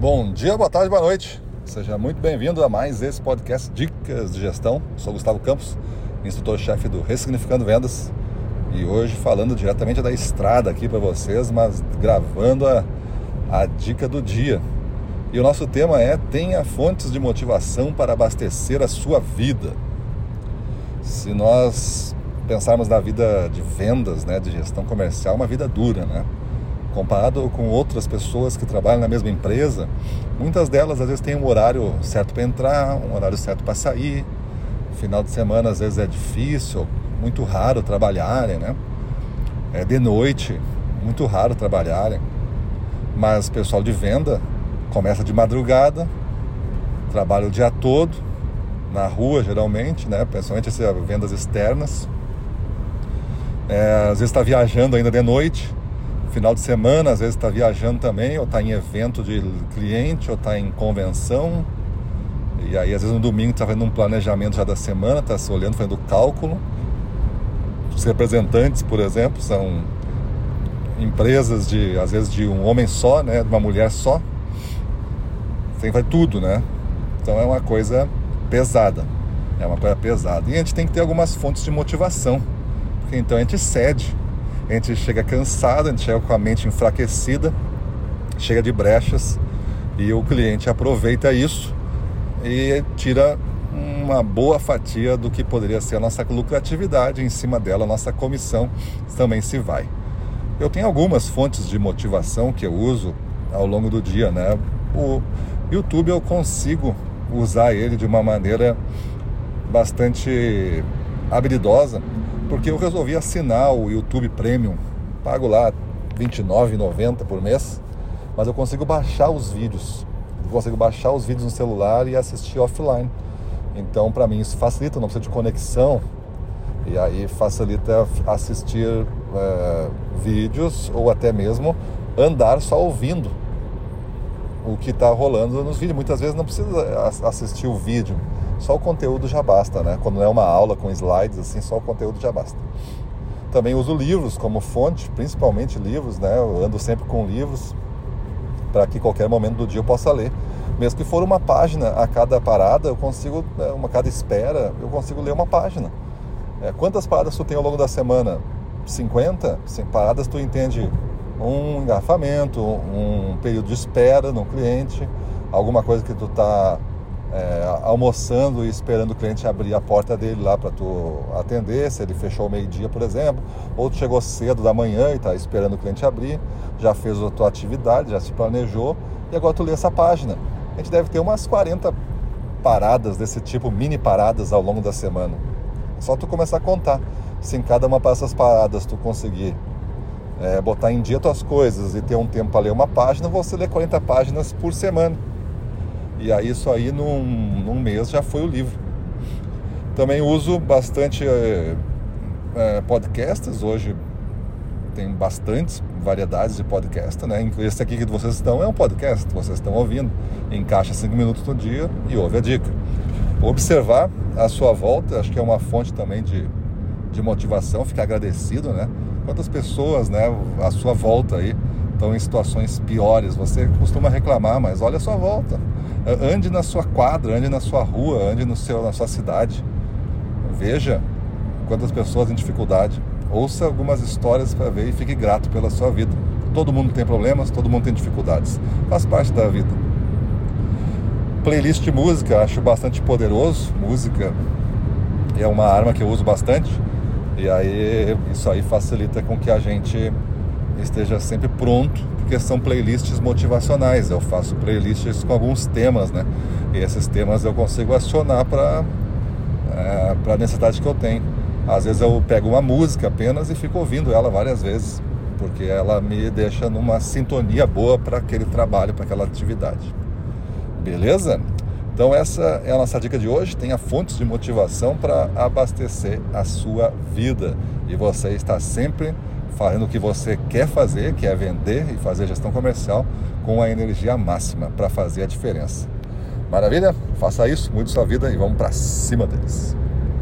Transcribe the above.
Bom dia, boa tarde, boa noite. Seja muito bem-vindo a mais esse podcast Dicas de Gestão. Sou Gustavo Campos, instrutor-chefe do Ressignificando Vendas. E hoje falando diretamente da estrada aqui para vocês, mas gravando a, a dica do dia. E o nosso tema é tenha fontes de motivação para abastecer a sua vida. Se nós pensarmos na vida de vendas, né, de gestão comercial, uma vida dura, né? Comparado com outras pessoas que trabalham na mesma empresa, muitas delas às vezes têm um horário certo para entrar, um horário certo para sair. Final de semana às vezes é difícil, muito raro trabalharem, né? É de noite, muito raro trabalharem. Mas pessoal de venda começa de madrugada, trabalha o dia todo, na rua geralmente, né? principalmente essas vendas externas. É, às vezes está viajando ainda de noite, final de semana, às vezes está viajando também, ou está em evento de cliente, ou está em convenção. E aí, às vezes, no domingo, está fazendo um planejamento já da semana, está se olhando, fazendo cálculo. Os representantes, por exemplo, são empresas de, às vezes, de um homem só, né, de uma mulher só. Tem vai tudo, né? Então é uma coisa pesada. É uma coisa pesada. E a gente tem que ter algumas fontes de motivação. Porque então a gente cede a gente chega cansado, a gente chega com a mente enfraquecida, chega de brechas e o cliente aproveita isso e tira uma boa fatia do que poderia ser a nossa lucratividade em cima dela, a nossa comissão também se vai. Eu tenho algumas fontes de motivação que eu uso ao longo do dia, né? O YouTube eu consigo usar ele de uma maneira bastante habilidosa porque eu resolvi assinar o YouTube Premium. Pago lá R$ 29,90 por mês, mas eu consigo baixar os vídeos. Eu consigo baixar os vídeos no celular e assistir offline. Então, para mim, isso facilita, não precisa de conexão. E aí facilita assistir é, vídeos ou até mesmo andar só ouvindo o que está rolando nos vídeos. Muitas vezes não precisa assistir o vídeo só o conteúdo já basta, né? Quando é uma aula com slides, assim, só o conteúdo já basta. Também uso livros como fonte, principalmente livros, né? Eu ando sempre com livros para que qualquer momento do dia eu possa ler. Mesmo que for uma página a cada parada, eu consigo, né, uma cada espera, eu consigo ler uma página. É, quantas paradas tu tem ao longo da semana? 50? 100 paradas tu entende um engarrafamento, um período de espera no cliente, alguma coisa que tu está é, almoçando e esperando o cliente abrir a porta dele lá para tu atender, se ele fechou o meio-dia, por exemplo, ou tu chegou cedo da manhã e está esperando o cliente abrir, já fez a tua atividade, já se planejou e agora tu lê essa página. A gente deve ter umas 40 paradas desse tipo, mini paradas ao longo da semana. É só tu começar a contar. Se em cada uma dessas paradas tu conseguir é, botar em dia tuas coisas e ter um tempo para ler uma página, você lê 40 páginas por semana. E aí isso aí num, num mês já foi o livro. Também uso bastante é, é, podcasts, hoje tem bastantes variedades de podcast, né? Esse aqui que vocês estão é um podcast, vocês estão ouvindo. Encaixa cinco minutos no dia e ouve a dica. Observar a sua volta, acho que é uma fonte também de, de motivação, ficar agradecido, né? Quantas pessoas, né, à sua volta aí estão em situações piores. Você costuma reclamar, mas olha a sua volta. Ande na sua quadra, ande na sua rua, ande no seu, na sua cidade. Veja quantas pessoas em dificuldade. Ouça algumas histórias para ver e fique grato pela sua vida. Todo mundo tem problemas, todo mundo tem dificuldades. Faz parte da vida. Playlist de música, acho bastante poderoso. Música é uma arma que eu uso bastante. E aí isso aí facilita com que a gente esteja sempre pronto, porque são playlists motivacionais. Eu faço playlists com alguns temas, né? E esses temas eu consigo acionar para é, para a necessidade que eu tenho. Às vezes eu pego uma música apenas e fico ouvindo ela várias vezes, porque ela me deixa numa sintonia boa para aquele trabalho, para aquela atividade. Beleza? Então essa é a nossa dica de hoje. Tenha fontes de motivação para abastecer a sua vida e você está sempre fazendo o que você quer fazer, que é vender e fazer gestão comercial com a energia máxima para fazer a diferença. Maravilha? Faça isso, mude sua vida e vamos para cima deles.